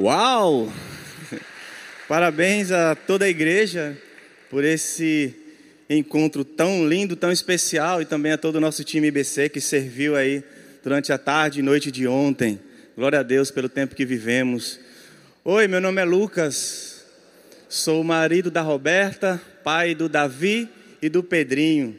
Uau! Parabéns a toda a igreja por esse encontro tão lindo, tão especial e também a todo o nosso time IBC que serviu aí durante a tarde e noite de ontem. Glória a Deus pelo tempo que vivemos. Oi, meu nome é Lucas. Sou o marido da Roberta, pai do Davi e do Pedrinho.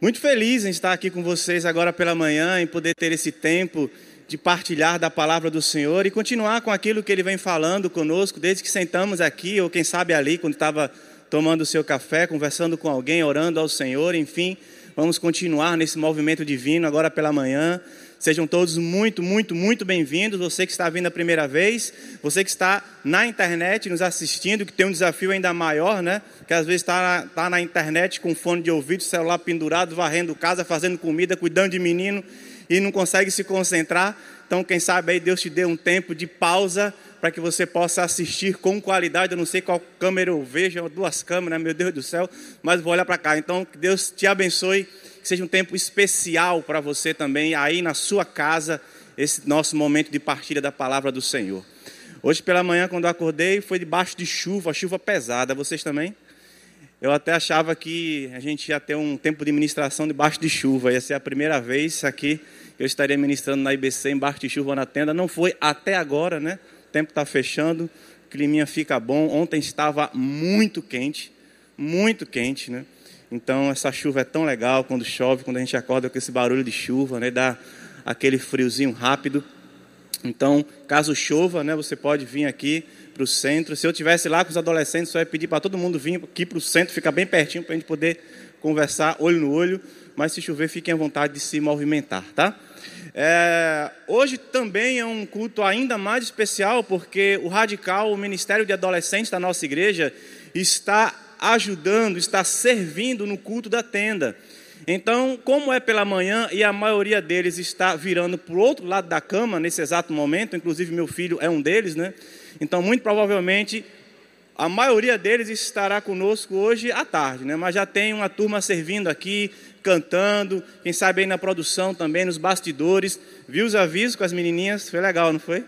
Muito feliz em estar aqui com vocês agora pela manhã, em poder ter esse tempo de partilhar da palavra do Senhor e continuar com aquilo que Ele vem falando conosco desde que sentamos aqui, ou quem sabe ali, quando estava tomando o seu café, conversando com alguém, orando ao Senhor, enfim, vamos continuar nesse movimento divino agora pela manhã. Sejam todos muito, muito, muito bem-vindos. Você que está vindo a primeira vez, você que está na internet nos assistindo, que tem um desafio ainda maior, né? Que às vezes está, está na internet com fone de ouvido, celular pendurado, varrendo casa, fazendo comida, cuidando de menino e não consegue se concentrar. Então, quem sabe aí Deus te dê um tempo de pausa para que você possa assistir com qualidade. Eu não sei qual câmera eu vejo, duas câmeras, meu Deus do céu, mas vou olhar para cá. Então, que Deus te abençoe, que seja um tempo especial para você também, aí na sua casa, esse nosso momento de partilha da palavra do Senhor. Hoje pela manhã, quando eu acordei, foi debaixo de chuva, chuva pesada. Vocês também? Eu até achava que a gente ia ter um tempo de ministração debaixo de chuva. Ia ser a primeira vez aqui eu estaria ministrando na IBC embaixo de chuva na tenda. Não foi até agora, né? O tempo está fechando, o climinha fica bom. Ontem estava muito quente, muito quente, né? Então essa chuva é tão legal quando chove, quando a gente acorda com esse barulho de chuva, né? Dá aquele friozinho rápido. Então, caso chova, né? Você pode vir aqui para o centro. Se eu tivesse lá com os adolescentes, só ia pedir para todo mundo vir aqui para o centro, ficar bem pertinho para a gente poder conversar olho no olho. Mas se chover, fiquem à vontade de se movimentar, tá? É, hoje também é um culto ainda mais especial, porque o Radical, o Ministério de Adolescentes da nossa igreja, está ajudando, está servindo no culto da tenda. Então, como é pela manhã e a maioria deles está virando para o outro lado da cama nesse exato momento, inclusive meu filho é um deles, né? Então, muito provavelmente, a maioria deles estará conosco hoje à tarde, né? Mas já tem uma turma servindo aqui, cantando, quem sabe aí na produção também, nos bastidores. Viu os avisos com as menininhas? Foi legal, não foi?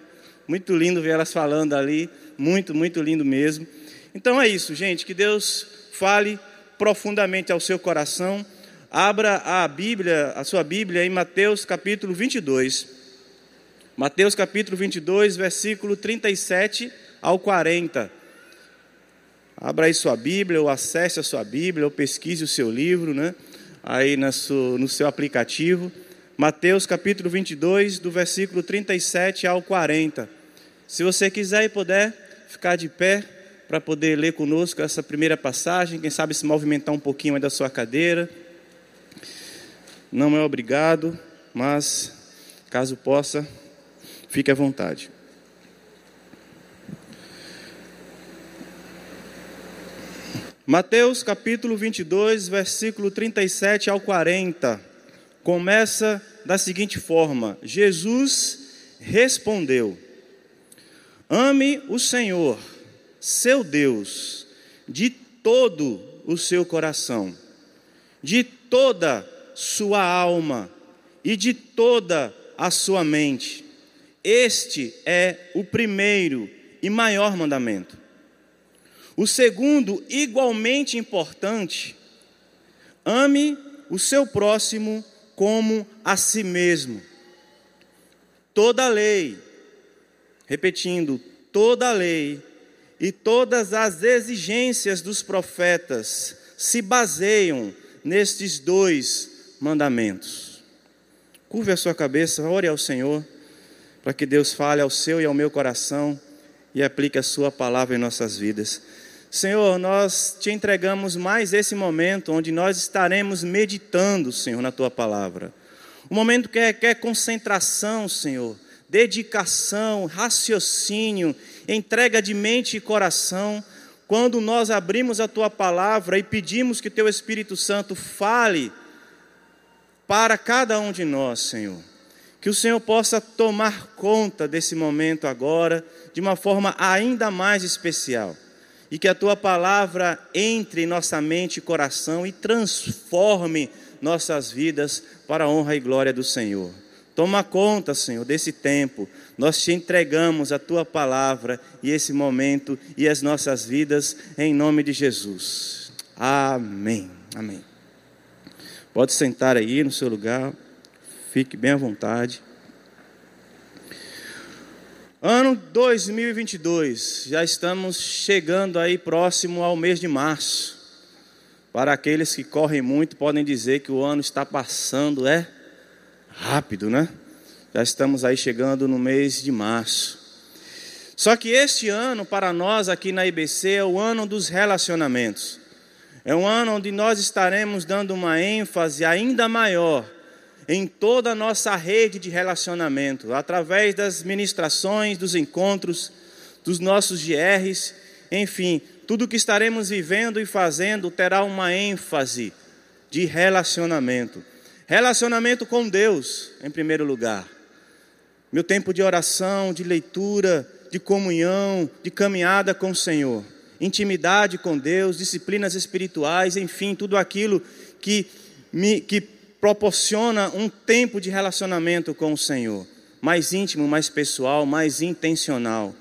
Muito lindo ver elas falando ali, muito, muito lindo mesmo. Então é isso, gente, que Deus fale profundamente ao seu coração. Abra a Bíblia, a sua Bíblia em Mateus capítulo 22. Mateus capítulo 22, versículo 37 ao 40. Abra aí sua Bíblia, ou acesse a sua Bíblia, ou pesquise o seu livro, né? Aí no seu aplicativo. Mateus capítulo 22, do versículo 37 ao 40. Se você quiser e puder ficar de pé para poder ler conosco essa primeira passagem, quem sabe se movimentar um pouquinho aí da sua cadeira. Não é obrigado, mas caso possa, Fique à vontade. Mateus capítulo 22, versículo 37 ao 40, começa da seguinte forma: Jesus respondeu: Ame o Senhor, seu Deus, de todo o seu coração, de toda sua alma e de toda a sua mente. Este é o primeiro e maior mandamento. O segundo, igualmente importante, ame o seu próximo como a si mesmo. Toda a lei, repetindo, toda a lei e todas as exigências dos profetas se baseiam nestes dois mandamentos. Curve a sua cabeça, ore ao Senhor para que Deus fale ao seu e ao meu coração e aplique a sua palavra em nossas vidas. Senhor, nós te entregamos mais esse momento onde nós estaremos meditando, Senhor, na tua palavra. Um momento que requer concentração, Senhor, dedicação, raciocínio, entrega de mente e coração. Quando nós abrimos a tua palavra e pedimos que teu Espírito Santo fale para cada um de nós, Senhor. Que o Senhor possa tomar conta desse momento agora, de uma forma ainda mais especial. E que a tua palavra entre em nossa mente e coração e transforme nossas vidas para a honra e glória do Senhor. Toma conta, Senhor, desse tempo. Nós te entregamos a tua palavra e esse momento e as nossas vidas em nome de Jesus. Amém. Amém. Pode sentar aí no seu lugar. Fique bem à vontade. Ano 2022, já estamos chegando aí próximo ao mês de março. Para aqueles que correm muito, podem dizer que o ano está passando, é rápido, né? Já estamos aí chegando no mês de março. Só que este ano, para nós aqui na IBC, é o ano dos relacionamentos. É um ano onde nós estaremos dando uma ênfase ainda maior em toda a nossa rede de relacionamento, através das ministrações, dos encontros, dos nossos GRs, enfim, tudo que estaremos vivendo e fazendo terá uma ênfase de relacionamento. Relacionamento com Deus, em primeiro lugar. Meu tempo de oração, de leitura, de comunhão, de caminhada com o Senhor. Intimidade com Deus, disciplinas espirituais, enfim, tudo aquilo que me que proporciona um tempo de relacionamento com o Senhor, mais íntimo, mais pessoal, mais intencional.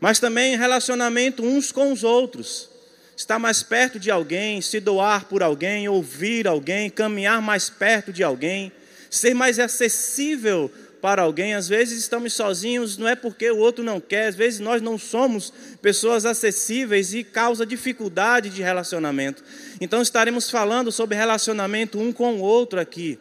Mas também relacionamento uns com os outros. Estar mais perto de alguém, se doar por alguém, ouvir alguém, caminhar mais perto de alguém, ser mais acessível para alguém. Às vezes estamos sozinhos, não é porque o outro não quer, às vezes nós não somos pessoas acessíveis e causa dificuldade de relacionamento. Então estaremos falando sobre relacionamento um com o outro aqui,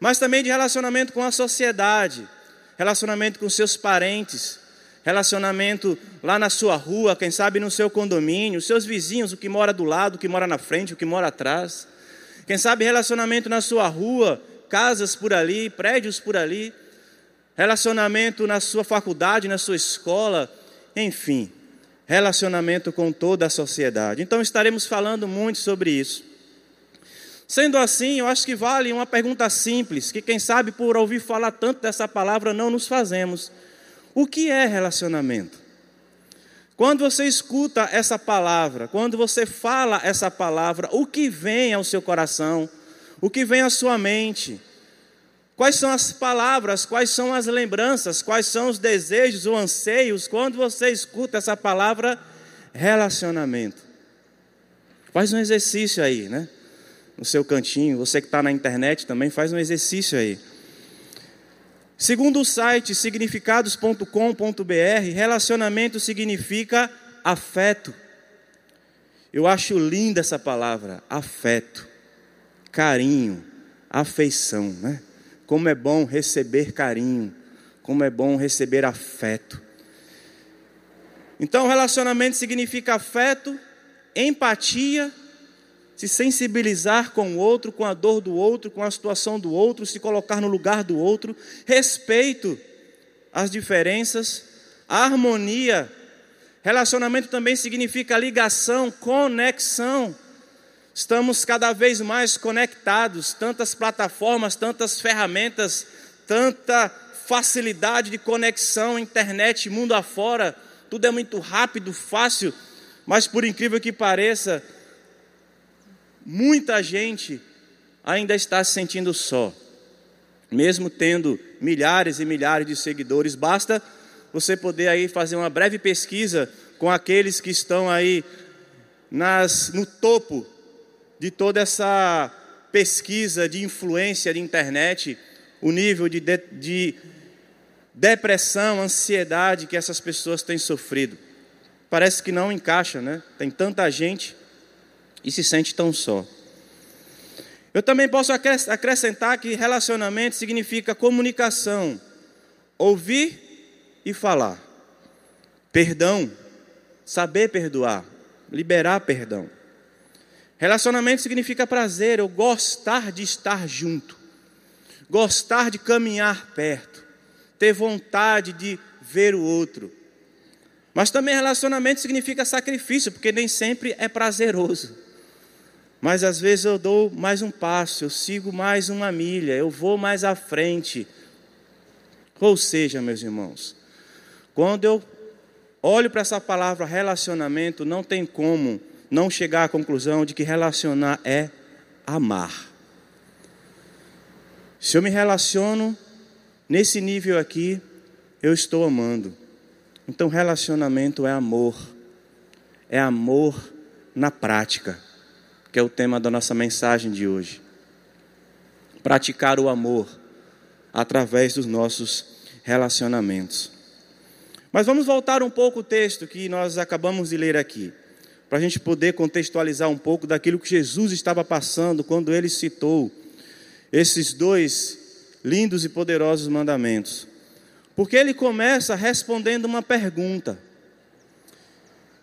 mas também de relacionamento com a sociedade, relacionamento com seus parentes, relacionamento lá na sua rua, quem sabe no seu condomínio, seus vizinhos, o que mora do lado, o que mora na frente, o que mora atrás. Quem sabe relacionamento na sua rua, casas por ali, prédios por ali relacionamento na sua faculdade, na sua escola, enfim, relacionamento com toda a sociedade. Então estaremos falando muito sobre isso. Sendo assim, eu acho que vale uma pergunta simples, que quem sabe por ouvir falar tanto dessa palavra não nos fazemos. O que é relacionamento? Quando você escuta essa palavra, quando você fala essa palavra, o que vem ao seu coração? O que vem à sua mente? Quais são as palavras, quais são as lembranças, quais são os desejos ou anseios quando você escuta essa palavra relacionamento? Faz um exercício aí, né? No seu cantinho, você que está na internet também faz um exercício aí. Segundo o site significados.com.br, relacionamento significa afeto. Eu acho linda essa palavra, afeto, carinho, afeição, né? Como é bom receber carinho, como é bom receber afeto. Então, relacionamento significa afeto, empatia, se sensibilizar com o outro, com a dor do outro, com a situação do outro, se colocar no lugar do outro, respeito às diferenças, harmonia. Relacionamento também significa ligação, conexão. Estamos cada vez mais conectados, tantas plataformas, tantas ferramentas, tanta facilidade de conexão, internet, mundo afora, tudo é muito rápido, fácil, mas por incrível que pareça, muita gente ainda está se sentindo só. Mesmo tendo milhares e milhares de seguidores, basta você poder aí fazer uma breve pesquisa com aqueles que estão aí nas, no topo de toda essa pesquisa de influência de internet, o nível de, de, de depressão, ansiedade que essas pessoas têm sofrido. Parece que não encaixa, né? Tem tanta gente e se sente tão só. Eu também posso acrescentar que relacionamento significa comunicação, ouvir e falar, perdão, saber perdoar, liberar perdão. Relacionamento significa prazer, eu gostar de estar junto, gostar de caminhar perto, ter vontade de ver o outro. Mas também relacionamento significa sacrifício, porque nem sempre é prazeroso. Mas às vezes eu dou mais um passo, eu sigo mais uma milha, eu vou mais à frente. Ou seja, meus irmãos, quando eu olho para essa palavra relacionamento, não tem como não chegar à conclusão de que relacionar é amar. Se eu me relaciono, nesse nível aqui, eu estou amando. Então, relacionamento é amor, é amor na prática, que é o tema da nossa mensagem de hoje. Praticar o amor através dos nossos relacionamentos. Mas vamos voltar um pouco o texto que nós acabamos de ler aqui, para a gente poder contextualizar um pouco daquilo que Jesus estava passando quando ele citou esses dois lindos e poderosos mandamentos. Porque ele começa respondendo uma pergunta.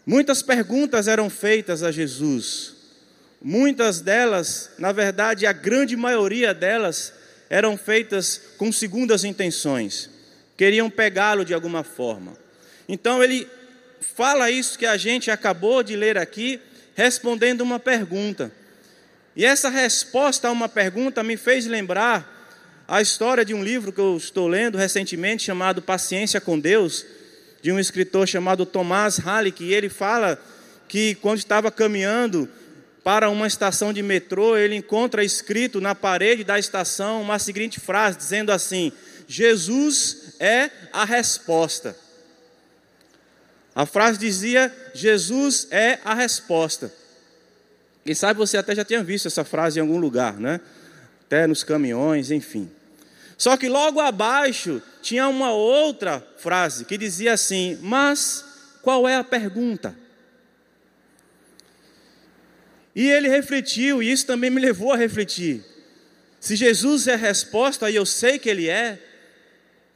Muitas perguntas eram feitas a Jesus. Muitas delas, na verdade, a grande maioria delas, eram feitas com segundas intenções. Queriam pegá-lo de alguma forma. Então ele fala isso que a gente acabou de ler aqui, respondendo uma pergunta. E essa resposta a uma pergunta me fez lembrar a história de um livro que eu estou lendo recentemente chamado Paciência com Deus, de um escritor chamado Tomás Halleck, e ele fala que quando estava caminhando para uma estação de metrô, ele encontra escrito na parede da estação uma seguinte frase, dizendo assim: Jesus é a resposta. A frase dizia: Jesus é a resposta. Quem sabe você até já tinha visto essa frase em algum lugar, né? Até nos caminhões, enfim. Só que logo abaixo tinha uma outra frase que dizia assim: Mas qual é a pergunta? E ele refletiu, e isso também me levou a refletir. Se Jesus é a resposta, e eu sei que Ele é,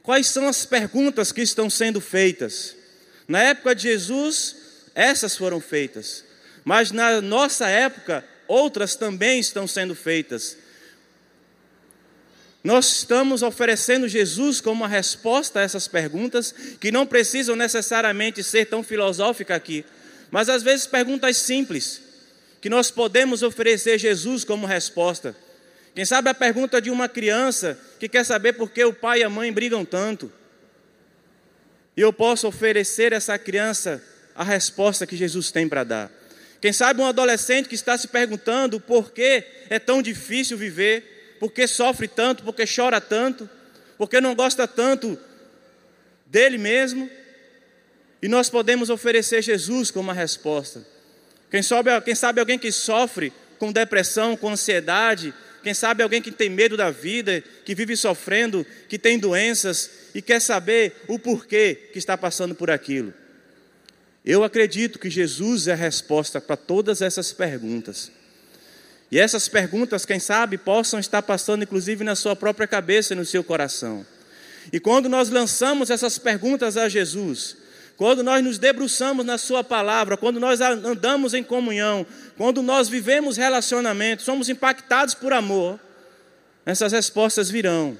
quais são as perguntas que estão sendo feitas? Na época de Jesus, essas foram feitas, mas na nossa época, outras também estão sendo feitas. Nós estamos oferecendo Jesus como uma resposta a essas perguntas, que não precisam necessariamente ser tão filosóficas aqui, mas às vezes perguntas simples, que nós podemos oferecer Jesus como resposta. Quem sabe a pergunta de uma criança que quer saber por que o pai e a mãe brigam tanto. E eu posso oferecer a essa criança a resposta que Jesus tem para dar. Quem sabe um adolescente que está se perguntando por que é tão difícil viver, por que sofre tanto, por que chora tanto, por que não gosta tanto dele mesmo. E nós podemos oferecer Jesus como uma resposta. Quem sabe, quem sabe alguém que sofre com depressão, com ansiedade, quem sabe alguém que tem medo da vida, que vive sofrendo, que tem doenças e quer saber o porquê que está passando por aquilo. Eu acredito que Jesus é a resposta para todas essas perguntas. E essas perguntas, quem sabe, possam estar passando inclusive na sua própria cabeça e no seu coração. E quando nós lançamos essas perguntas a Jesus, quando nós nos debruçamos na Sua palavra, quando nós andamos em comunhão, quando nós vivemos relacionamento, somos impactados por amor, essas respostas virão,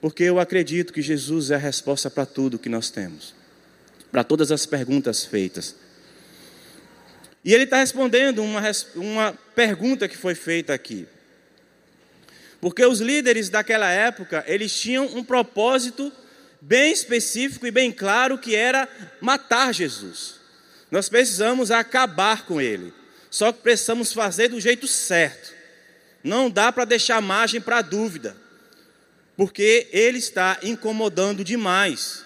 porque eu acredito que Jesus é a resposta para tudo que nós temos, para todas as perguntas feitas. E ele está respondendo uma, uma pergunta que foi feita aqui. Porque os líderes daquela época, eles tinham um propósito bem específico e bem claro que era matar Jesus. Nós precisamos acabar com ele. Só que precisamos fazer do jeito certo. Não dá para deixar margem para dúvida. Porque ele está incomodando demais.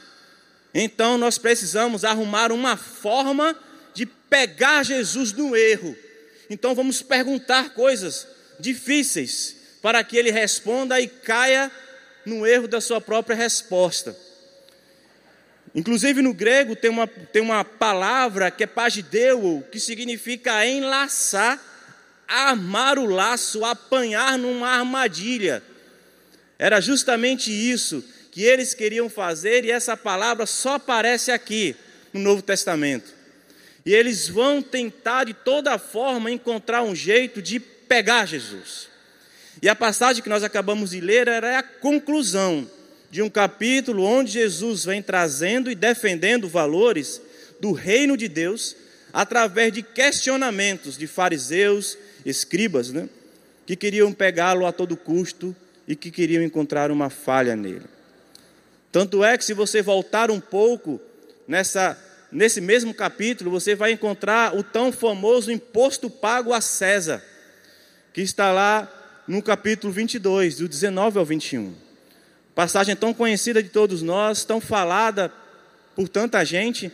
Então nós precisamos arrumar uma forma de pegar Jesus no erro. Então vamos perguntar coisas difíceis para que ele responda e caia no erro da sua própria resposta. Inclusive no grego tem uma, tem uma palavra que é pagideu, que significa enlaçar, armar o laço, apanhar numa armadilha. Era justamente isso que eles queriam fazer e essa palavra só aparece aqui no Novo Testamento. E eles vão tentar de toda forma encontrar um jeito de pegar Jesus. E a passagem que nós acabamos de ler era a conclusão de um capítulo onde Jesus vem trazendo e defendendo valores do reino de Deus através de questionamentos de fariseus, escribas, né, que queriam pegá-lo a todo custo e que queriam encontrar uma falha nele. Tanto é que se você voltar um pouco nessa nesse mesmo capítulo, você vai encontrar o tão famoso imposto pago a César, que está lá no capítulo 22, do 19 ao 21. passagem tão conhecida de todos nós, tão falada por tanta gente,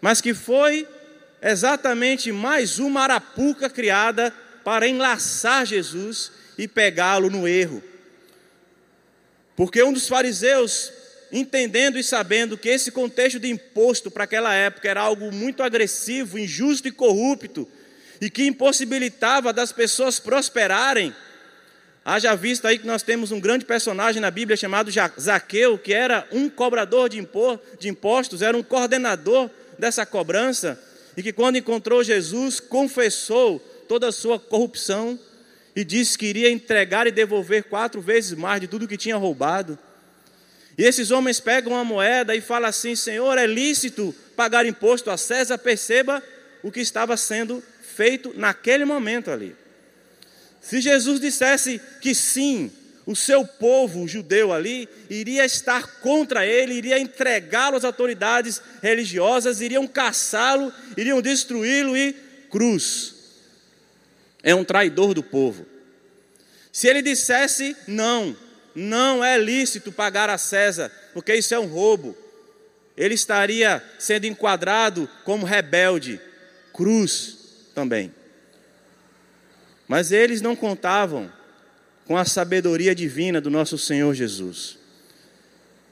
mas que foi exatamente mais uma arapuca criada para enlaçar Jesus e pegá-lo no erro. Porque um dos fariseus, entendendo e sabendo que esse contexto de imposto para aquela época era algo muito agressivo, injusto e corrupto, e que impossibilitava das pessoas prosperarem, Haja vista aí que nós temos um grande personagem na Bíblia chamado Zaqueu, que era um cobrador de impostos, era um coordenador dessa cobrança, e que quando encontrou Jesus, confessou toda a sua corrupção e disse que iria entregar e devolver quatro vezes mais de tudo que tinha roubado. E esses homens pegam uma moeda e falam assim: Senhor, é lícito pagar imposto a César? Perceba o que estava sendo feito naquele momento ali. Se Jesus dissesse que sim, o seu povo judeu ali iria estar contra ele, iria entregá-lo às autoridades religiosas, iriam caçá-lo, iriam destruí-lo e cruz. É um traidor do povo. Se ele dissesse não, não é lícito pagar a César, porque isso é um roubo, ele estaria sendo enquadrado como rebelde, cruz também. Mas eles não contavam com a sabedoria divina do nosso Senhor Jesus.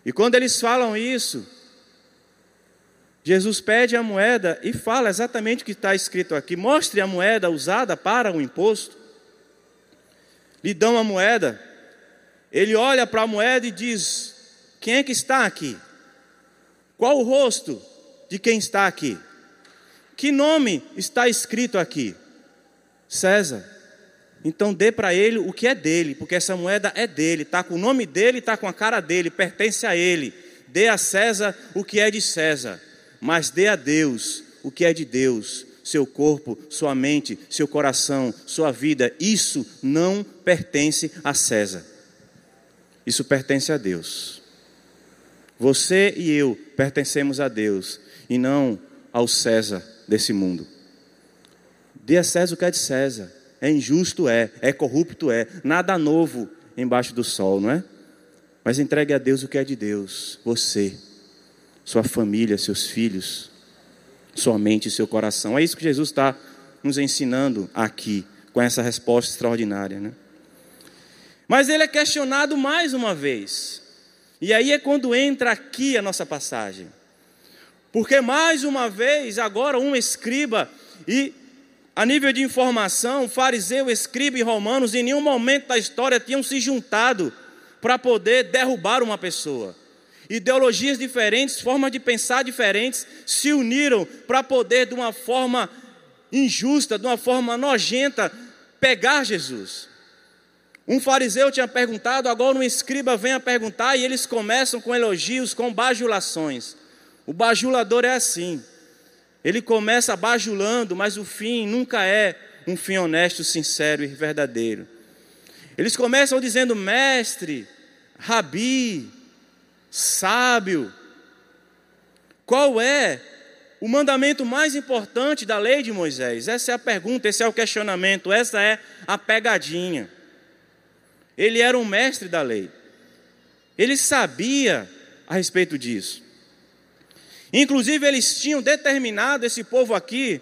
E quando eles falam isso, Jesus pede a moeda e fala exatamente o que está escrito aqui: mostre a moeda usada para o imposto. Lhe dão a moeda, ele olha para a moeda e diz: Quem é que está aqui? Qual o rosto de quem está aqui? Que nome está escrito aqui? César. Então dê para ele o que é dele, porque essa moeda é dele, está com o nome dele, está com a cara dele, pertence a ele. Dê a César o que é de César, mas dê a Deus o que é de Deus, seu corpo, sua mente, seu coração, sua vida. Isso não pertence a César, isso pertence a Deus. Você e eu pertencemos a Deus e não ao César desse mundo. Dê a César o que é de César é injusto, é. É corrupto, é. Nada novo embaixo do sol, não é? Mas entregue a Deus o que é de Deus. Você, sua família, seus filhos, sua mente e seu coração. É isso que Jesus está nos ensinando aqui, com essa resposta extraordinária, né? Mas ele é questionado mais uma vez. E aí é quando entra aqui a nossa passagem. Porque mais uma vez, agora um escriba e a nível de informação, fariseu, escriba e romanos em nenhum momento da história tinham se juntado para poder derrubar uma pessoa. Ideologias diferentes, formas de pensar diferentes se uniram para poder, de uma forma injusta, de uma forma nojenta, pegar Jesus. Um fariseu tinha perguntado, agora um escriba vem a perguntar e eles começam com elogios, com bajulações. O bajulador é assim. Ele começa bajulando, mas o fim nunca é um fim honesto, sincero e verdadeiro. Eles começam dizendo mestre, rabi, sábio. Qual é o mandamento mais importante da lei de Moisés? Essa é a pergunta, esse é o questionamento, essa é a pegadinha. Ele era um mestre da lei. Ele sabia a respeito disso. Inclusive, eles tinham determinado, esse povo aqui,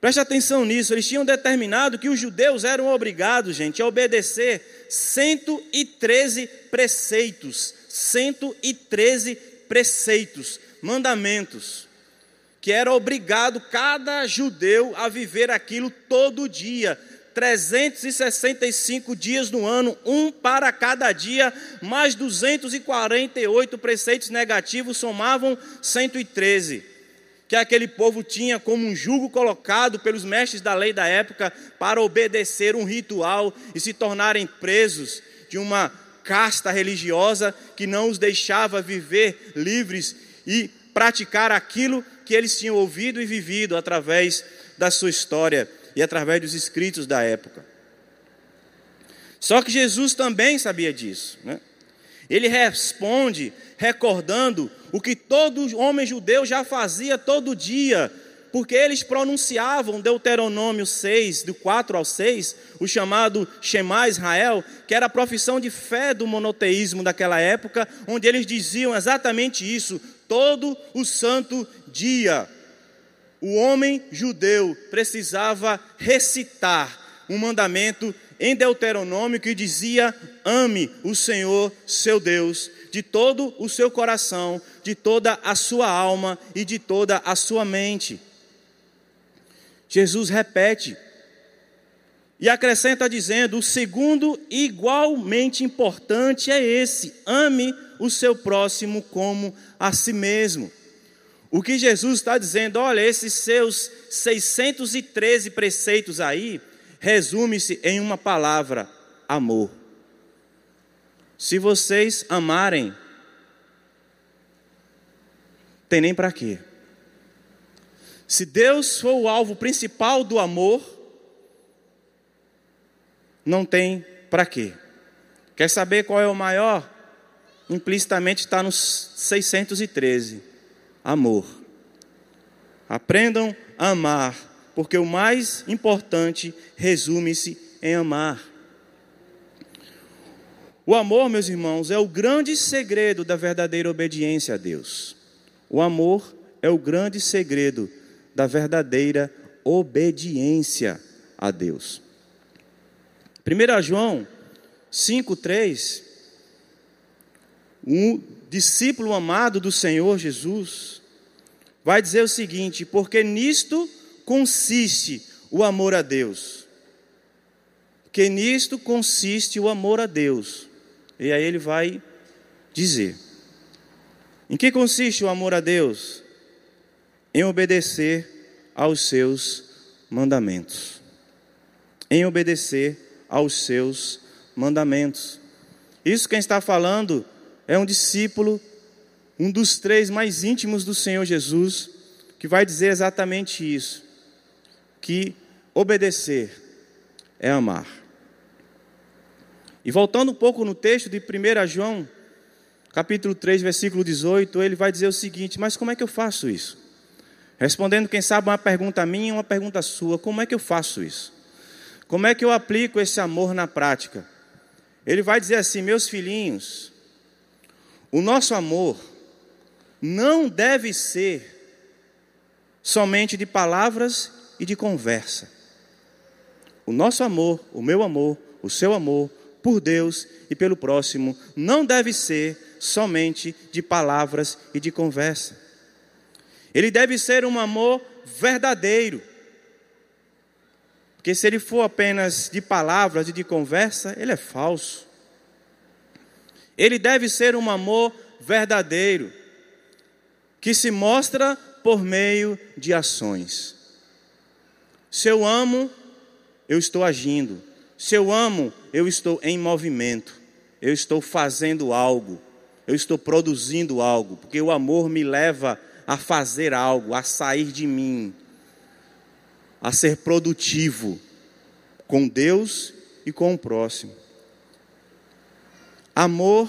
preste atenção nisso, eles tinham determinado que os judeus eram obrigados, gente, a obedecer 113 preceitos, 113 preceitos, mandamentos, que era obrigado cada judeu a viver aquilo todo dia, 365 dias no ano, um para cada dia, mais 248 preceitos negativos somavam 113. Que aquele povo tinha como um jugo colocado pelos mestres da lei da época para obedecer um ritual e se tornarem presos de uma casta religiosa que não os deixava viver livres e praticar aquilo que eles tinham ouvido e vivido através da sua história e através dos escritos da época. Só que Jesus também sabia disso. Né? Ele responde recordando o que todo homem judeu já fazia todo dia, porque eles pronunciavam Deuteronômio 6, do 4 ao 6, o chamado Shema Israel, que era a profissão de fé do monoteísmo daquela época, onde eles diziam exatamente isso, todo o santo dia. O homem judeu precisava recitar um mandamento em Deuteronômio que dizia: ame o Senhor seu Deus de todo o seu coração, de toda a sua alma e de toda a sua mente. Jesus repete e acrescenta dizendo: o segundo, igualmente importante, é esse: ame o seu próximo como a si mesmo. O que Jesus está dizendo, olha, esses seus 613 preceitos aí, resume-se em uma palavra: amor. Se vocês amarem, tem nem para quê. Se Deus for o alvo principal do amor, não tem para quê. Quer saber qual é o maior? Implicitamente está nos 613. Amor. Aprendam a amar porque o mais importante resume-se em amar. O amor, meus irmãos, é o grande segredo da verdadeira obediência a Deus. O amor é o grande segredo da verdadeira obediência a Deus. 1 João 5,3 Um discípulo amado do Senhor Jesus vai dizer o seguinte: porque nisto consiste o amor a Deus? Que nisto consiste o amor a Deus. E aí ele vai dizer: Em que consiste o amor a Deus? Em obedecer aos seus mandamentos. Em obedecer aos seus mandamentos. Isso quem está falando é um discípulo, um dos três mais íntimos do Senhor Jesus, que vai dizer exatamente isso que obedecer é amar. E voltando um pouco no texto de 1 João, capítulo 3, versículo 18, ele vai dizer o seguinte: Mas como é que eu faço isso? Respondendo, quem sabe, uma pergunta minha e uma pergunta sua: Como é que eu faço isso? Como é que eu aplico esse amor na prática? Ele vai dizer assim: Meus filhinhos, o nosso amor não deve ser somente de palavras e de conversa. O nosso amor, o meu amor, o seu amor por Deus e pelo próximo não deve ser somente de palavras e de conversa. Ele deve ser um amor verdadeiro. Porque se ele for apenas de palavras e de conversa, ele é falso. Ele deve ser um amor verdadeiro, que se mostra por meio de ações. Se eu amo, eu estou agindo. Se eu amo, eu estou em movimento. Eu estou fazendo algo. Eu estou produzindo algo. Porque o amor me leva a fazer algo, a sair de mim, a ser produtivo com Deus e com o próximo. Amor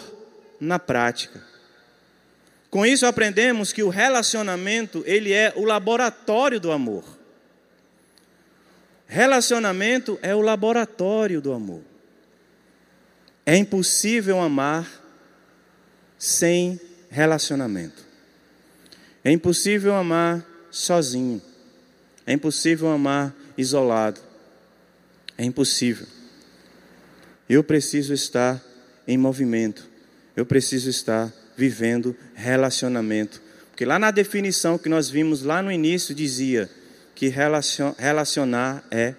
na prática. Com isso aprendemos que o relacionamento, ele é o laboratório do amor. Relacionamento é o laboratório do amor. É impossível amar sem relacionamento. É impossível amar sozinho. É impossível amar isolado. É impossível. Eu preciso estar em movimento. Eu preciso estar vivendo relacionamento. Porque lá na definição que nós vimos lá no início dizia que relacionar é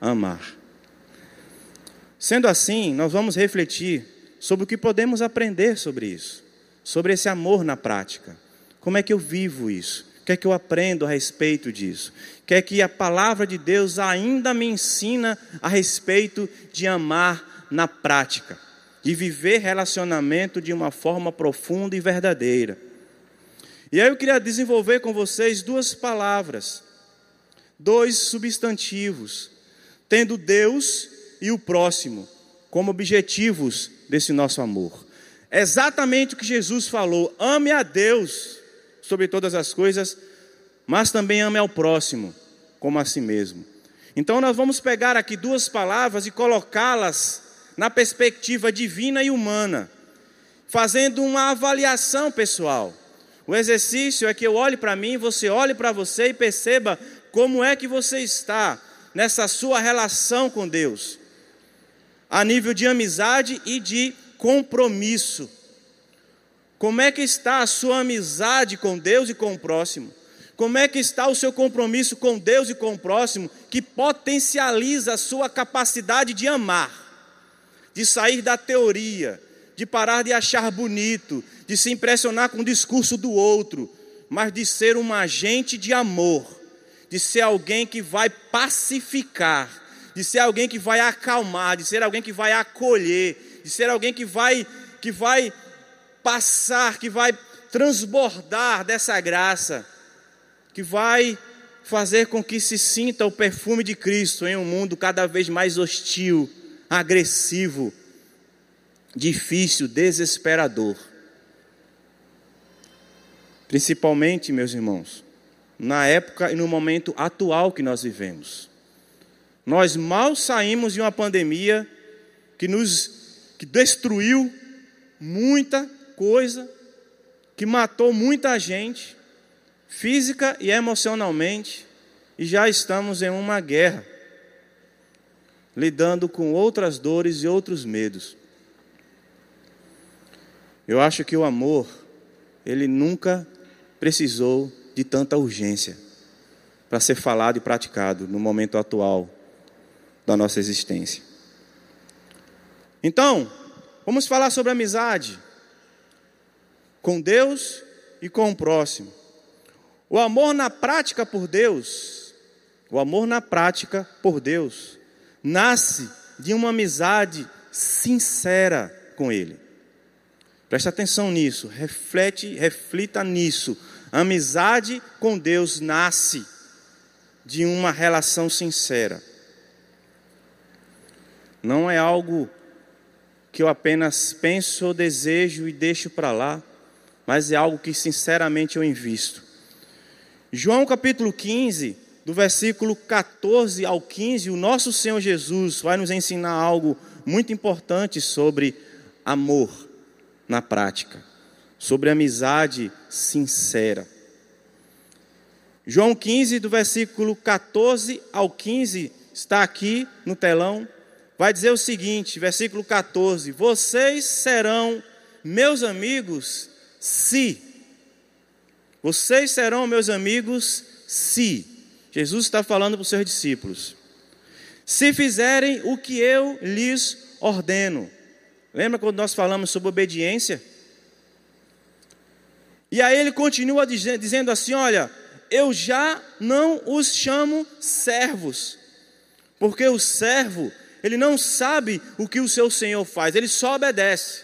amar. Sendo assim, nós vamos refletir sobre o que podemos aprender sobre isso, sobre esse amor na prática. Como é que eu vivo isso? O que é que eu aprendo a respeito disso? O que é que a palavra de Deus ainda me ensina a respeito de amar na prática? De viver relacionamento de uma forma profunda e verdadeira. E aí eu queria desenvolver com vocês duas palavras dois substantivos, tendo Deus e o próximo como objetivos desse nosso amor. exatamente o que Jesus falou: ame a Deus sobre todas as coisas, mas também ame ao próximo como a si mesmo. Então nós vamos pegar aqui duas palavras e colocá-las na perspectiva divina e humana, fazendo uma avaliação pessoal. O exercício é que eu olhe para mim, você olhe para você e perceba como é que você está nessa sua relação com Deus, a nível de amizade e de compromisso. Como é que está a sua amizade com Deus e com o próximo? Como é que está o seu compromisso com Deus e com o próximo, que potencializa a sua capacidade de amar, de sair da teoria, de parar de achar bonito, de se impressionar com o discurso do outro, mas de ser um agente de amor, de ser alguém que vai pacificar, de ser alguém que vai acalmar, de ser alguém que vai acolher, de ser alguém que vai que vai passar, que vai transbordar dessa graça que vai fazer com que se sinta o perfume de Cristo em um mundo cada vez mais hostil, agressivo, difícil, desesperador. Principalmente, meus irmãos, na época e no momento atual que nós vivemos. Nós mal saímos de uma pandemia que nos que destruiu muita coisa, que matou muita gente, física e emocionalmente, e já estamos em uma guerra, lidando com outras dores e outros medos. Eu acho que o amor, ele nunca precisou de tanta urgência para ser falado e praticado no momento atual da nossa existência. Então, vamos falar sobre amizade com Deus e com o próximo. O amor na prática por Deus, o amor na prática por Deus, nasce de uma amizade sincera com Ele. Preste atenção nisso, reflete, reflita nisso. Amizade com Deus nasce de uma relação sincera. Não é algo que eu apenas penso ou desejo e deixo para lá, mas é algo que sinceramente eu invisto. João capítulo 15, do versículo 14 ao 15, o nosso Senhor Jesus vai nos ensinar algo muito importante sobre amor na prática, sobre amizade sincera. João 15, do versículo 14 ao 15, está aqui no telão, vai dizer o seguinte, versículo 14: Vocês serão meus amigos se vocês serão meus amigos se. Jesus está falando para os seus discípulos. Se fizerem o que eu lhes ordeno. Lembra quando nós falamos sobre obediência? E aí ele continua dizendo assim: Olha, eu já não os chamo servos, porque o servo, ele não sabe o que o seu senhor faz, ele só obedece.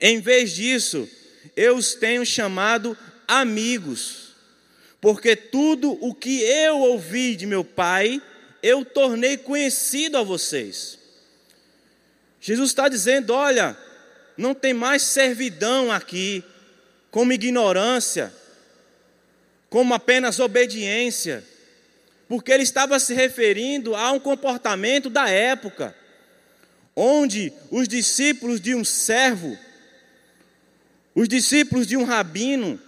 Em vez disso, eu os tenho chamado amigos, porque tudo o que eu ouvi de meu Pai, eu tornei conhecido a vocês. Jesus está dizendo: olha, não tem mais servidão aqui, como ignorância, como apenas obediência, porque ele estava se referindo a um comportamento da época, onde os discípulos de um servo os discípulos de um rabino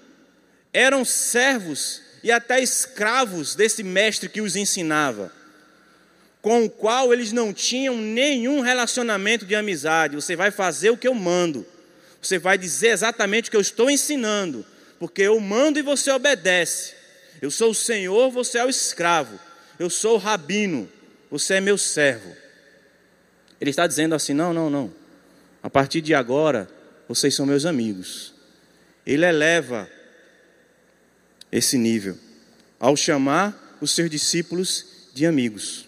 eram servos e até escravos desse mestre que os ensinava, com o qual eles não tinham nenhum relacionamento de amizade. Você vai fazer o que eu mando, você vai dizer exatamente o que eu estou ensinando, porque eu mando e você obedece. Eu sou o Senhor, você é o escravo. Eu sou o rabino, você é meu servo. Ele está dizendo assim: não, não, não. A partir de agora, vocês são meus amigos. Ele eleva esse nível ao chamar os seus discípulos de amigos.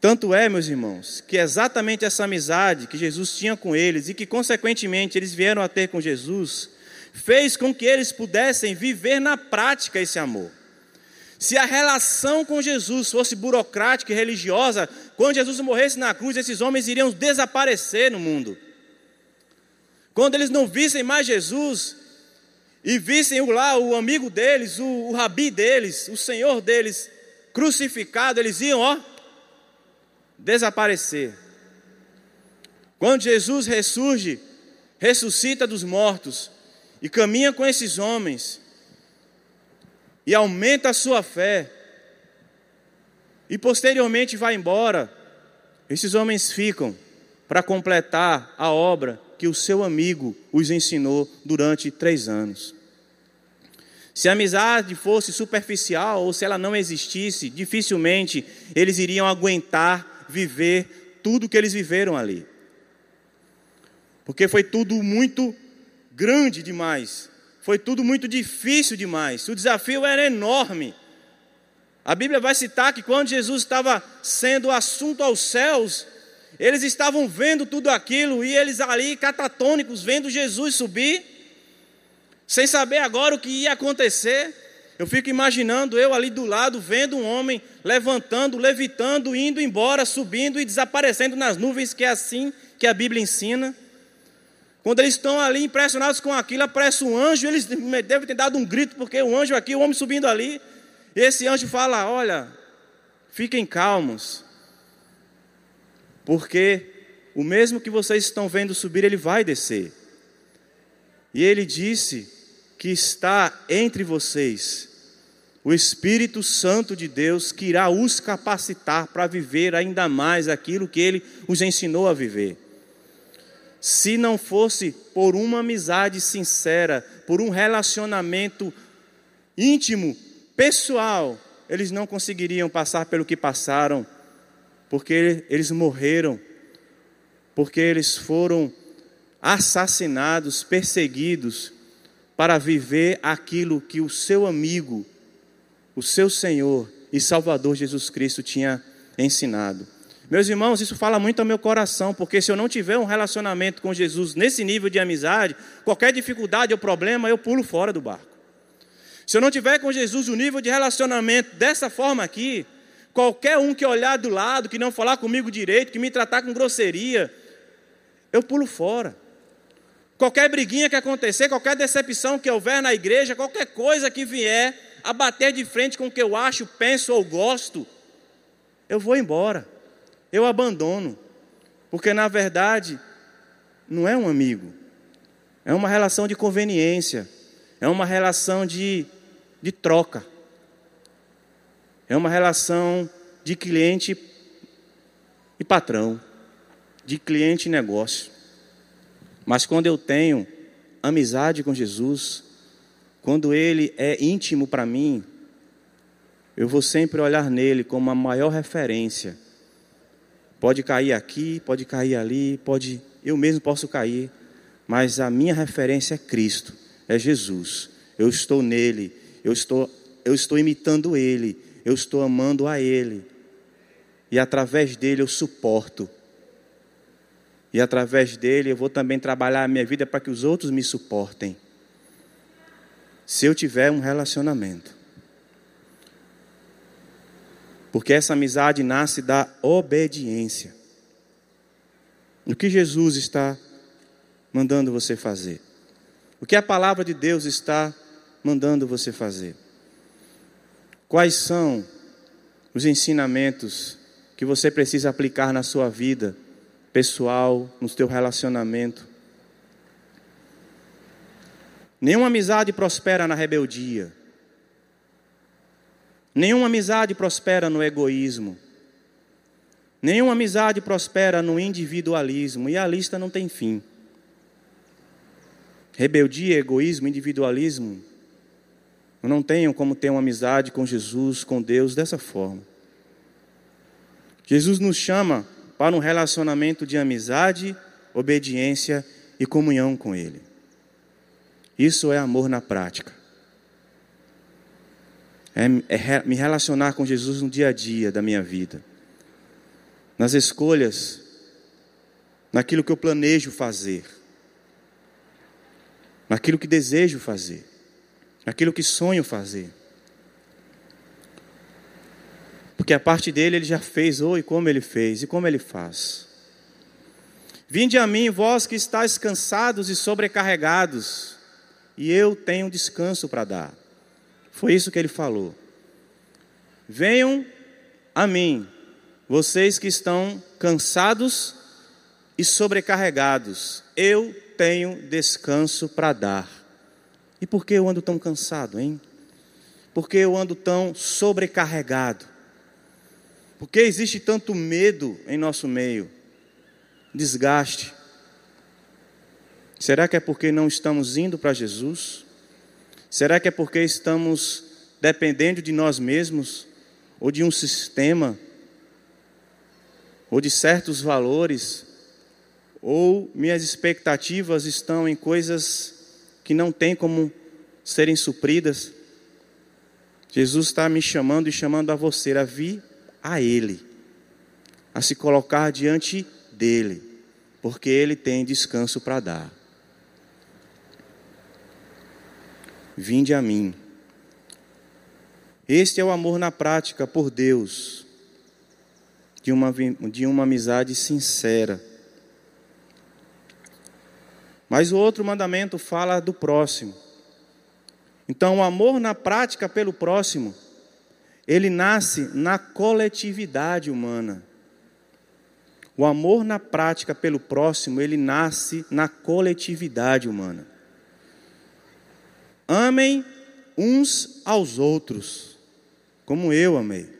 Tanto é, meus irmãos, que exatamente essa amizade que Jesus tinha com eles e que, consequentemente, eles vieram a ter com Jesus, fez com que eles pudessem viver na prática esse amor. Se a relação com Jesus fosse burocrática e religiosa, quando Jesus morresse na cruz, esses homens iriam desaparecer no mundo. Quando eles não vissem mais Jesus, e vissem lá o amigo deles, o, o rabi deles, o senhor deles crucificado, eles iam, ó, desaparecer. Quando Jesus ressurge, ressuscita dos mortos e caminha com esses homens e aumenta a sua fé e posteriormente vai embora, esses homens ficam para completar a obra que o seu amigo os ensinou durante três anos. Se a amizade fosse superficial ou se ela não existisse, dificilmente eles iriam aguentar viver tudo que eles viveram ali. Porque foi tudo muito grande demais, foi tudo muito difícil demais, o desafio era enorme. A Bíblia vai citar que quando Jesus estava sendo assunto aos céus, eles estavam vendo tudo aquilo e eles ali catatônicos vendo Jesus subir, sem saber agora o que ia acontecer. Eu fico imaginando eu ali do lado vendo um homem levantando, levitando, indo embora, subindo e desaparecendo nas nuvens, que é assim que a Bíblia ensina. Quando eles estão ali impressionados com aquilo, aparece um anjo, eles devem ter dado um grito, porque o anjo aqui, o homem subindo ali, esse anjo fala: Olha, fiquem calmos, porque o mesmo que vocês estão vendo subir, ele vai descer. E ele disse que está entre vocês o Espírito Santo de Deus que irá os capacitar para viver ainda mais aquilo que ele os ensinou a viver. Se não fosse por uma amizade sincera, por um relacionamento íntimo, pessoal, eles não conseguiriam passar pelo que passaram porque eles morreram, porque eles foram assassinados, perseguidos, para viver aquilo que o seu amigo, o seu Senhor e Salvador Jesus Cristo tinha ensinado. Meus irmãos, isso fala muito ao meu coração, porque se eu não tiver um relacionamento com Jesus nesse nível de amizade, qualquer dificuldade ou problema, eu pulo fora do barco. Se eu não tiver com Jesus o nível de relacionamento dessa forma aqui, Qualquer um que olhar do lado, que não falar comigo direito, que me tratar com grosseria, eu pulo fora. Qualquer briguinha que acontecer, qualquer decepção que houver na igreja, qualquer coisa que vier a bater de frente com o que eu acho, penso ou gosto, eu vou embora. Eu abandono. Porque na verdade, não é um amigo. É uma relação de conveniência. É uma relação de, de troca. É uma relação de cliente e patrão, de cliente e negócio. Mas quando eu tenho amizade com Jesus, quando Ele é íntimo para mim, eu vou sempre olhar nele como a maior referência. Pode cair aqui, pode cair ali, pode, eu mesmo posso cair, mas a minha referência é Cristo, é Jesus. Eu estou nele, eu estou, eu estou imitando Ele, eu estou amando a Ele. E através dele eu suporto. E através dele eu vou também trabalhar a minha vida para que os outros me suportem. Se eu tiver um relacionamento. Porque essa amizade nasce da obediência. O que Jesus está mandando você fazer? O que a palavra de Deus está mandando você fazer? Quais são os ensinamentos que você precisa aplicar na sua vida pessoal, no seu relacionamento? Nenhuma amizade prospera na rebeldia. Nenhuma amizade prospera no egoísmo. Nenhuma amizade prospera no individualismo. E a lista não tem fim. Rebeldia, egoísmo, individualismo não tenho como ter uma amizade com Jesus, com Deus dessa forma. Jesus nos chama para um relacionamento de amizade, obediência e comunhão com Ele. Isso é amor na prática. É, é me relacionar com Jesus no dia a dia da minha vida, nas escolhas, naquilo que eu planejo fazer, naquilo que desejo fazer aquilo que sonho fazer. Porque a parte dele ele já fez, ou e como ele fez, e como ele faz. Vinde a mim, vós que estáis cansados e sobrecarregados, e eu tenho descanso para dar. Foi isso que ele falou. Venham a mim, vocês que estão cansados e sobrecarregados, eu tenho descanso para dar. E por que eu ando tão cansado, hein? Por que eu ando tão sobrecarregado? Por que existe tanto medo em nosso meio? Desgaste. Será que é porque não estamos indo para Jesus? Será que é porque estamos dependendo de nós mesmos? Ou de um sistema? Ou de certos valores? Ou minhas expectativas estão em coisas que não têm como serem supridas? Jesus está me chamando e chamando a você a vir a Ele, a se colocar diante dEle, porque Ele tem descanso para dar. Vinde a mim. Este é o amor na prática por Deus, de uma, de uma amizade sincera. Mas o outro mandamento fala do próximo. Então, o amor na prática pelo próximo, ele nasce na coletividade humana. O amor na prática pelo próximo, ele nasce na coletividade humana. Amem uns aos outros, como eu amei.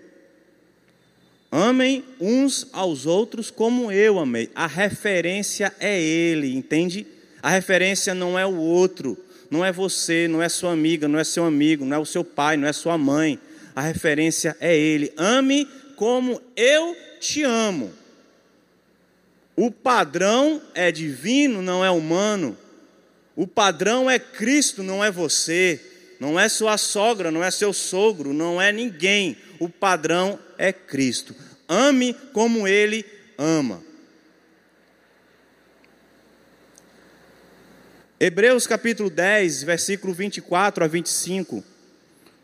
Amem uns aos outros como eu amei. A referência é Ele, entende? A referência não é o outro, não é você, não é sua amiga, não é seu amigo, não é o seu pai, não é sua mãe. A referência é Ele. Ame como eu te amo. O padrão é divino, não é humano. O padrão é Cristo, não é você. Não é sua sogra, não é seu sogro, não é ninguém. O padrão é Cristo. Ame como Ele ama. Hebreus capítulo 10, versículo 24 a 25.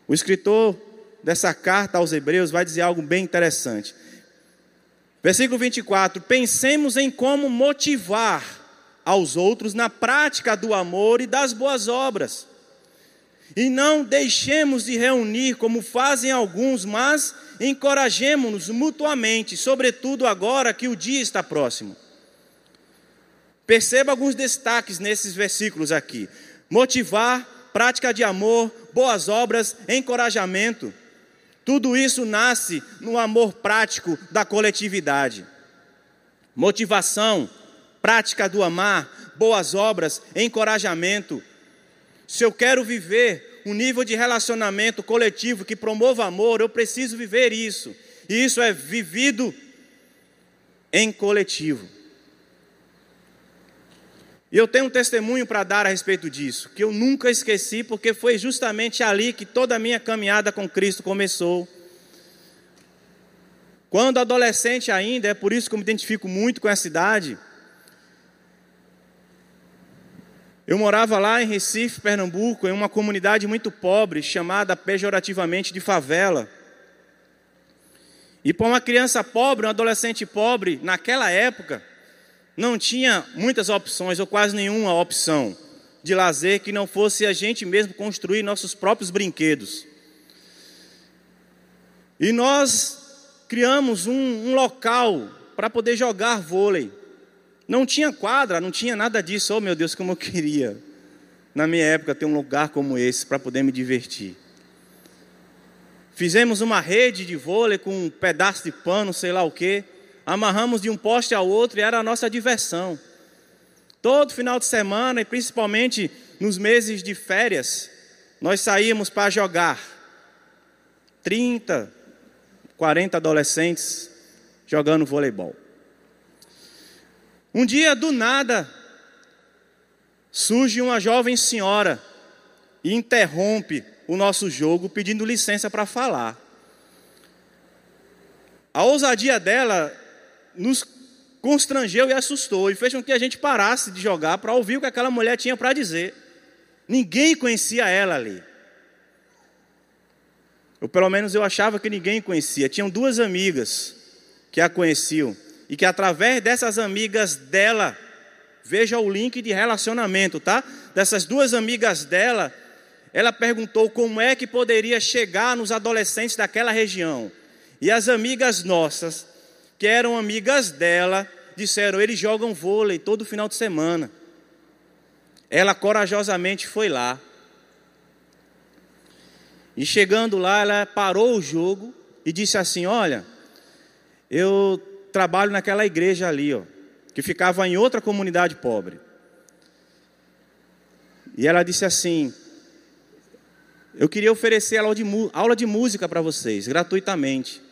O escritor dessa carta aos Hebreus vai dizer algo bem interessante. Versículo 24: Pensemos em como motivar aos outros na prática do amor e das boas obras. E não deixemos de reunir como fazem alguns, mas encorajemos-nos mutuamente, sobretudo agora que o dia está próximo. Perceba alguns destaques nesses versículos aqui: motivar, prática de amor, boas obras, encorajamento. Tudo isso nasce no amor prático da coletividade. Motivação, prática do amar, boas obras, encorajamento. Se eu quero viver um nível de relacionamento coletivo que promova amor, eu preciso viver isso. E isso é vivido em coletivo. E eu tenho um testemunho para dar a respeito disso, que eu nunca esqueci, porque foi justamente ali que toda a minha caminhada com Cristo começou. Quando adolescente ainda, é por isso que eu me identifico muito com essa cidade. Eu morava lá em Recife, Pernambuco, em uma comunidade muito pobre, chamada pejorativamente de favela. E para uma criança pobre, um adolescente pobre, naquela época, não tinha muitas opções, ou quase nenhuma opção, de lazer que não fosse a gente mesmo construir nossos próprios brinquedos. E nós criamos um, um local para poder jogar vôlei. Não tinha quadra, não tinha nada disso. Oh meu Deus, como eu queria, na minha época, ter um lugar como esse para poder me divertir. Fizemos uma rede de vôlei com um pedaço de pano, sei lá o quê amarramos de um poste ao outro e era a nossa diversão. Todo final de semana e principalmente nos meses de férias, nós saíamos para jogar. 30, 40 adolescentes jogando voleibol. Um dia, do nada, surge uma jovem senhora e interrompe o nosso jogo pedindo licença para falar. A ousadia dela nos constrangeu e assustou e fez com que a gente parasse de jogar para ouvir o que aquela mulher tinha para dizer. Ninguém conhecia ela ali. Ou pelo menos eu achava que ninguém conhecia. Tinham duas amigas que a conheciam e que através dessas amigas dela Veja o link de relacionamento, tá? Dessas duas amigas dela, ela perguntou como é que poderia chegar nos adolescentes daquela região. E as amigas nossas, que eram amigas dela, disseram: eles jogam vôlei todo final de semana. Ela corajosamente foi lá. E chegando lá, ela parou o jogo e disse assim: Olha, eu trabalho naquela igreja ali, ó, que ficava em outra comunidade pobre. E ela disse assim: Eu queria oferecer aula de, aula de música para vocês, gratuitamente.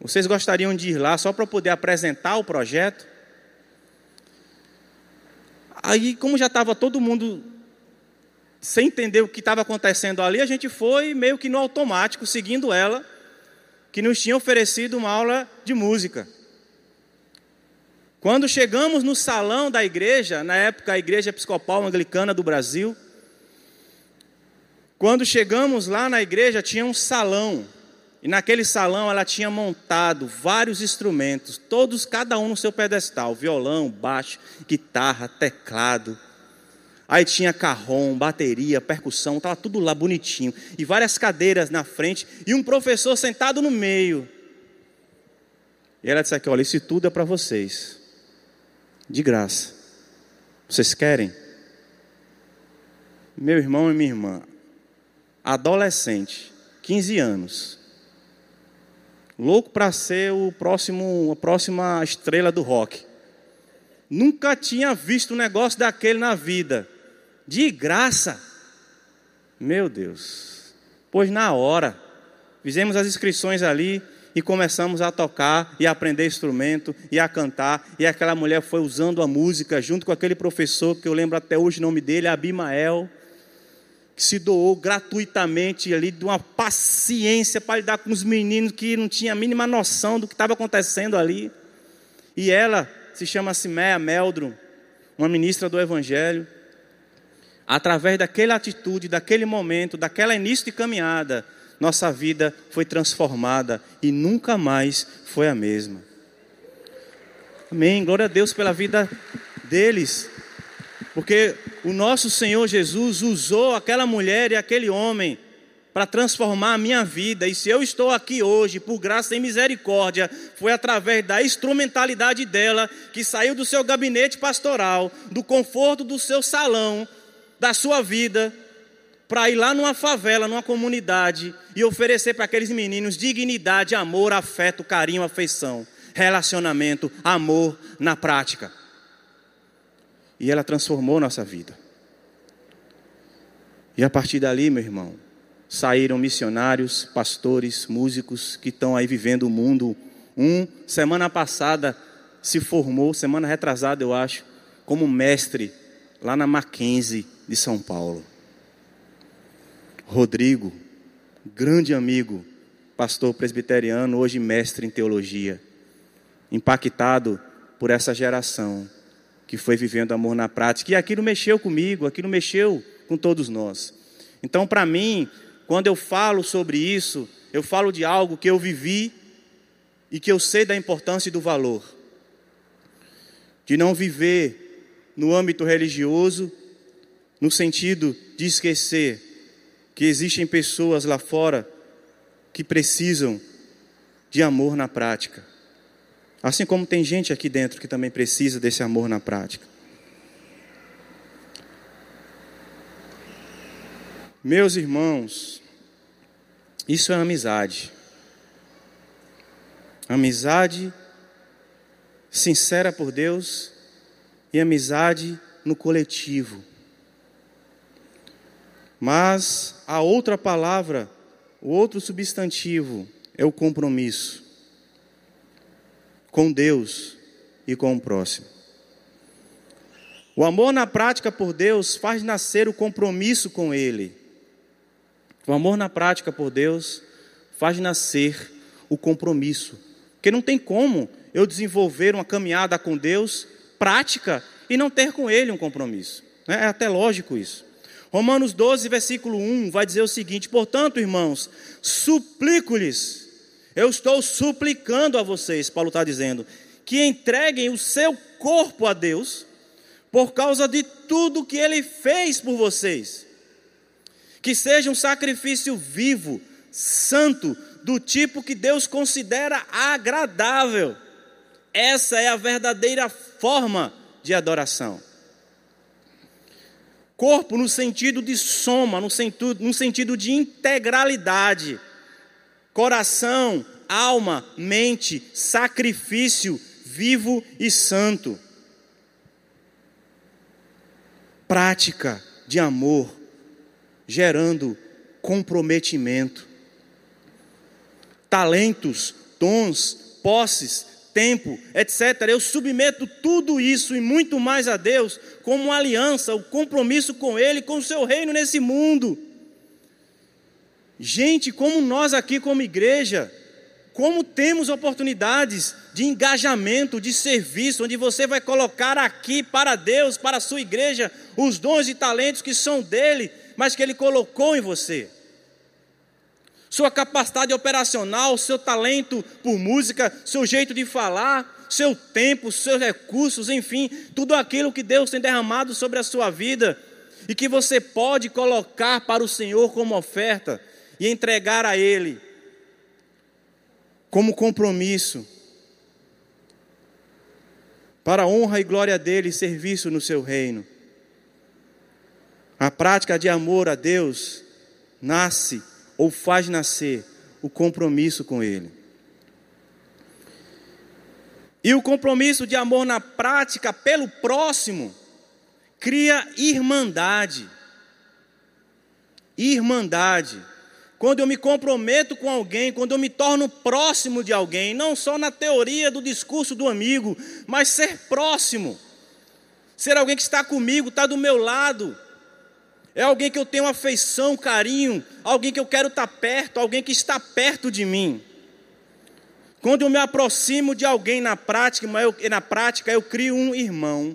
Vocês gostariam de ir lá só para poder apresentar o projeto? Aí, como já estava todo mundo sem entender o que estava acontecendo ali, a gente foi meio que no automático, seguindo ela, que nos tinha oferecido uma aula de música. Quando chegamos no salão da igreja, na época a Igreja Episcopal Anglicana do Brasil, quando chegamos lá na igreja, tinha um salão. E naquele salão ela tinha montado vários instrumentos, todos, cada um no seu pedestal: violão, baixo, guitarra, teclado. Aí tinha carrom, bateria, percussão, estava tudo lá bonitinho. E várias cadeiras na frente e um professor sentado no meio. E ela disse aqui: olha, isso tudo é para vocês de graça. Vocês querem? Meu irmão e minha irmã, adolescente, 15 anos, louco para ser o próximo, a próxima estrela do rock. Nunca tinha visto um negócio daquele na vida. De graça. Meu Deus. Pois na hora, fizemos as inscrições ali, e começamos a tocar e a aprender instrumento e a cantar. E aquela mulher foi usando a música junto com aquele professor que eu lembro até hoje o nome dele, Abimael, se doou gratuitamente ali, de uma paciência para lidar com os meninos que não tinha a mínima noção do que estava acontecendo ali. E ela se chama Siméa Meldrum, uma ministra do Evangelho. Através daquela atitude, daquele momento, daquela início de caminhada, nossa vida foi transformada e nunca mais foi a mesma. Amém. Glória a Deus pela vida deles. Porque o nosso Senhor Jesus usou aquela mulher e aquele homem para transformar a minha vida. E se eu estou aqui hoje, por graça e misericórdia, foi através da instrumentalidade dela que saiu do seu gabinete pastoral, do conforto do seu salão, da sua vida, para ir lá numa favela, numa comunidade e oferecer para aqueles meninos dignidade, amor, afeto, carinho, afeição, relacionamento, amor na prática. E ela transformou nossa vida. E a partir dali, meu irmão, saíram missionários, pastores, músicos que estão aí vivendo o mundo. Um, semana passada, se formou, semana retrasada, eu acho, como mestre lá na Mackenzie de São Paulo. Rodrigo, grande amigo, pastor presbiteriano, hoje mestre em teologia, impactado por essa geração que foi vivendo amor na prática. E aquilo mexeu comigo, aquilo mexeu com todos nós. Então, para mim, quando eu falo sobre isso, eu falo de algo que eu vivi e que eu sei da importância e do valor. De não viver no âmbito religioso, no sentido de esquecer que existem pessoas lá fora que precisam de amor na prática. Assim como tem gente aqui dentro que também precisa desse amor na prática. Meus irmãos, isso é amizade. Amizade sincera por Deus e amizade no coletivo. Mas a outra palavra, o outro substantivo, é o compromisso com Deus e com o próximo. O amor na prática por Deus faz nascer o compromisso com Ele. O amor na prática por Deus faz nascer o compromisso. Porque não tem como eu desenvolver uma caminhada com Deus prática e não ter com Ele um compromisso. É até lógico isso. Romanos 12, versículo 1 vai dizer o seguinte: Portanto, irmãos, suplico-lhes, eu estou suplicando a vocês, Paulo está dizendo, que entreguem o seu corpo a Deus por causa de tudo que ele fez por vocês. Que seja um sacrifício vivo, santo, do tipo que Deus considera agradável. Essa é a verdadeira forma de adoração. Corpo no sentido de soma, no sentido, no sentido de integralidade. Coração, alma, mente, sacrifício vivo e santo. Prática de amor, gerando comprometimento. Talentos, dons, posses, tempo, etc. Eu submeto tudo isso e muito mais a Deus como aliança, o compromisso com Ele, com o seu reino nesse mundo. Gente, como nós aqui como igreja, como temos oportunidades de engajamento, de serviço, onde você vai colocar aqui para Deus, para a sua igreja, os dons e talentos que são dele, mas que ele colocou em você. Sua capacidade operacional, seu talento por música, seu jeito de falar, seu tempo, seus recursos, enfim, tudo aquilo que Deus tem derramado sobre a sua vida e que você pode colocar para o Senhor como oferta e entregar a Ele como compromisso para a honra e glória dele e serviço no seu reino. A prática de amor a Deus nasce ou faz nascer o compromisso com Ele. E o compromisso de amor na prática pelo próximo cria irmandade. Irmandade. Quando eu me comprometo com alguém, quando eu me torno próximo de alguém, não só na teoria do discurso do amigo, mas ser próximo. Ser alguém que está comigo, está do meu lado. É alguém que eu tenho afeição, carinho, alguém que eu quero estar perto, alguém que está perto de mim. Quando eu me aproximo de alguém na prática, eu, na prática eu crio um irmão.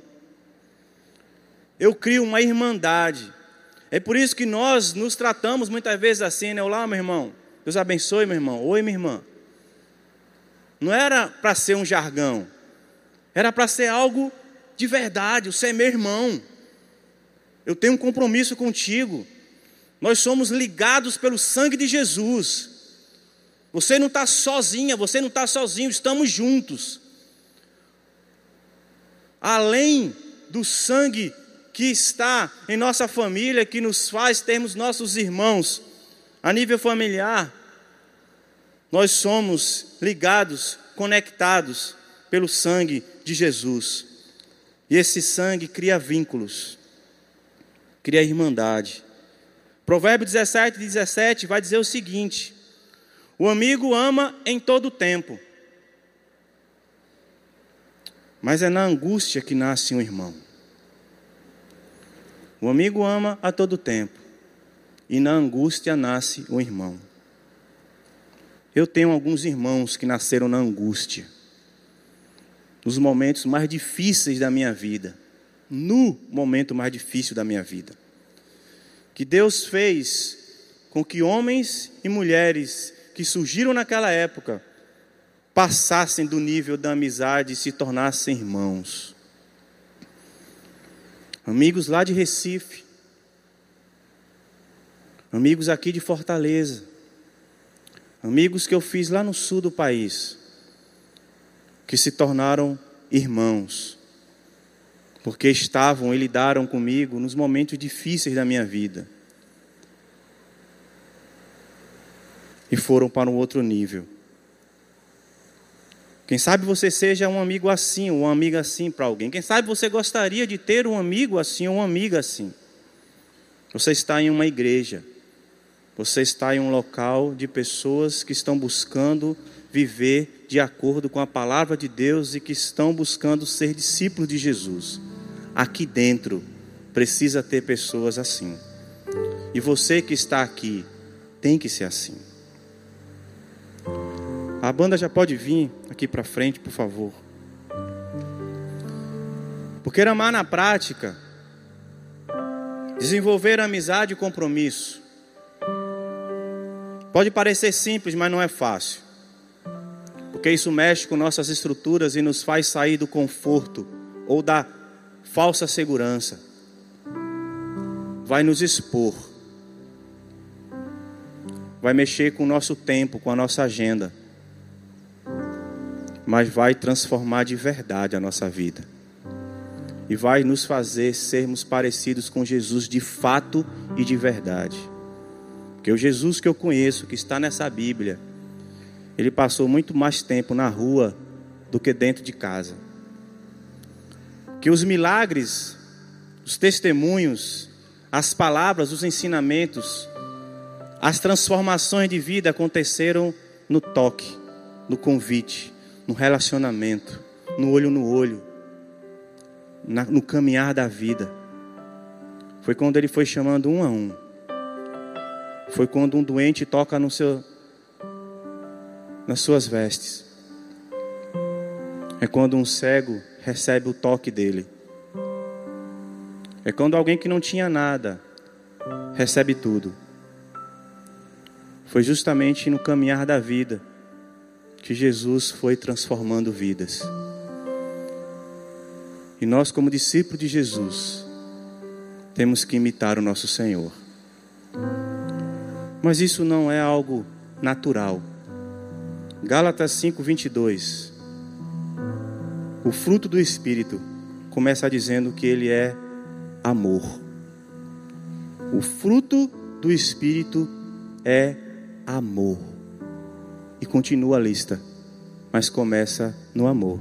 Eu crio uma irmandade. É por isso que nós nos tratamos muitas vezes assim, né? Olá, meu irmão. Deus abençoe, meu irmão. Oi, minha irmã. Não era para ser um jargão. Era para ser algo de verdade. Você é meu irmão. Eu tenho um compromisso contigo. Nós somos ligados pelo sangue de Jesus. Você não está sozinha, você não está sozinho, estamos juntos. Além do sangue que está em nossa família, que nos faz termos nossos irmãos a nível familiar, nós somos ligados, conectados pelo sangue de Jesus. E esse sangue cria vínculos, cria irmandade. Provérbio 17, 17 vai dizer o seguinte: o amigo ama em todo tempo, mas é na angústia que nasce um irmão. O amigo ama a todo tempo, e na angústia nasce um irmão. Eu tenho alguns irmãos que nasceram na angústia, nos momentos mais difíceis da minha vida, no momento mais difícil da minha vida. Que Deus fez com que homens e mulheres que surgiram naquela época passassem do nível da amizade e se tornassem irmãos. Amigos lá de Recife, amigos aqui de Fortaleza, amigos que eu fiz lá no sul do país, que se tornaram irmãos, porque estavam e lidaram comigo nos momentos difíceis da minha vida. e foram para um outro nível. Quem sabe você seja um amigo assim, ou uma amiga assim para alguém. Quem sabe você gostaria de ter um amigo assim ou uma amiga assim. Você está em uma igreja. Você está em um local de pessoas que estão buscando viver de acordo com a palavra de Deus e que estão buscando ser discípulos de Jesus. Aqui dentro precisa ter pessoas assim. E você que está aqui tem que ser assim. A banda já pode vir aqui para frente, por favor. Porque amar na prática, desenvolver amizade e compromisso. Pode parecer simples, mas não é fácil. Porque isso mexe com nossas estruturas e nos faz sair do conforto ou da falsa segurança, vai nos expor, vai mexer com o nosso tempo, com a nossa agenda, mas vai transformar de verdade a nossa vida e vai nos fazer sermos parecidos com Jesus de fato e de verdade. Porque o Jesus que eu conheço, que está nessa Bíblia, ele passou muito mais tempo na rua do que dentro de casa. Que os milagres, os testemunhos, as palavras, os ensinamentos, as transformações de vida aconteceram no toque, no convite, no relacionamento, no olho no olho, na, no caminhar da vida. Foi quando ele foi chamando um a um. Foi quando um doente toca no seu, nas suas vestes. É quando um cego recebe o toque dele. É quando alguém que não tinha nada recebe tudo. Foi justamente no caminhar da vida que Jesus foi transformando vidas. E nós, como discípulos de Jesus, temos que imitar o nosso Senhor. Mas isso não é algo natural. Gálatas 5, 22. O fruto do Espírito começa dizendo que ele é amor. O fruto do Espírito é amor. E continua a lista, mas começa no amor.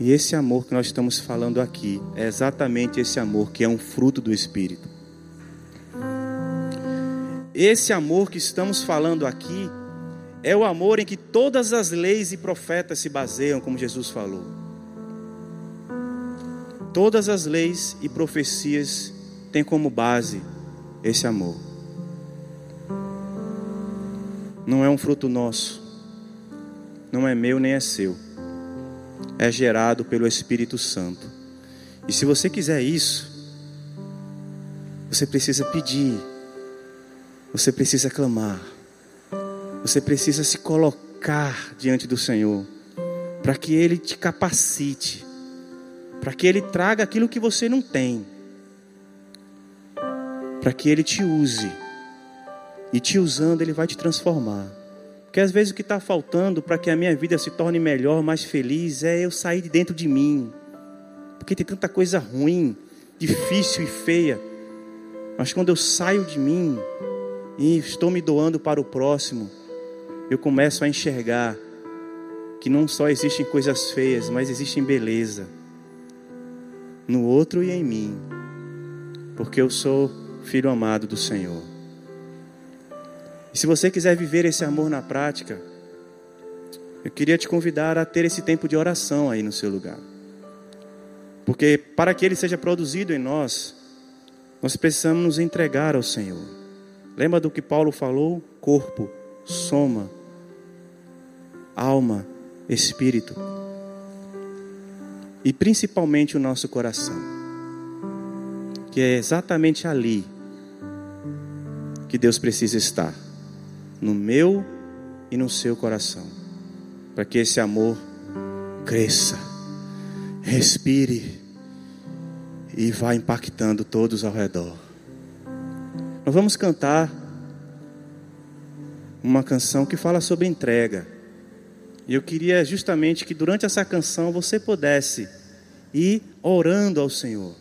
E esse amor que nós estamos falando aqui é exatamente esse amor que é um fruto do Espírito. Esse amor que estamos falando aqui é o amor em que todas as leis e profetas se baseiam, como Jesus falou. Todas as leis e profecias têm como base esse amor. Não é um fruto nosso, não é meu nem é seu, é gerado pelo Espírito Santo. E se você quiser isso, você precisa pedir, você precisa clamar. Você precisa se colocar diante do Senhor, para que Ele te capacite, para que Ele traga aquilo que você não tem, para que Ele te use, e te usando, Ele vai te transformar. Porque às vezes o que está faltando para que a minha vida se torne melhor, mais feliz, é eu sair de dentro de mim, porque tem tanta coisa ruim, difícil e feia, mas quando eu saio de mim, e estou me doando para o próximo, eu começo a enxergar que não só existem coisas feias, mas existem beleza no outro e em mim, porque eu sou filho amado do Senhor. E se você quiser viver esse amor na prática, eu queria te convidar a ter esse tempo de oração aí no seu lugar. Porque para que ele seja produzido em nós, nós precisamos nos entregar ao Senhor. Lembra do que Paulo falou? Corpo, soma, alma, espírito e principalmente o nosso coração, que é exatamente ali que Deus precisa estar, no meu e no seu coração, para que esse amor cresça, respire e vá impactando todos ao redor. Nós vamos cantar uma canção que fala sobre entrega. E eu queria justamente que durante essa canção você pudesse ir orando ao Senhor,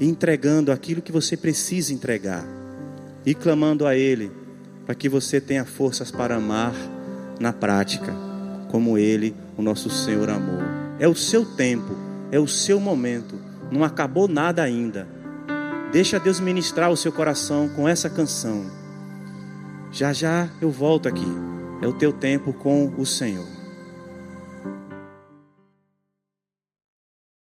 entregando aquilo que você precisa entregar, e clamando a Ele, para que você tenha forças para amar na prática, como Ele, o nosso Senhor, amou. É o seu tempo, é o seu momento, não acabou nada ainda. Deixa Deus ministrar o seu coração com essa canção. Já já eu volto aqui. É o teu tempo com o Senhor.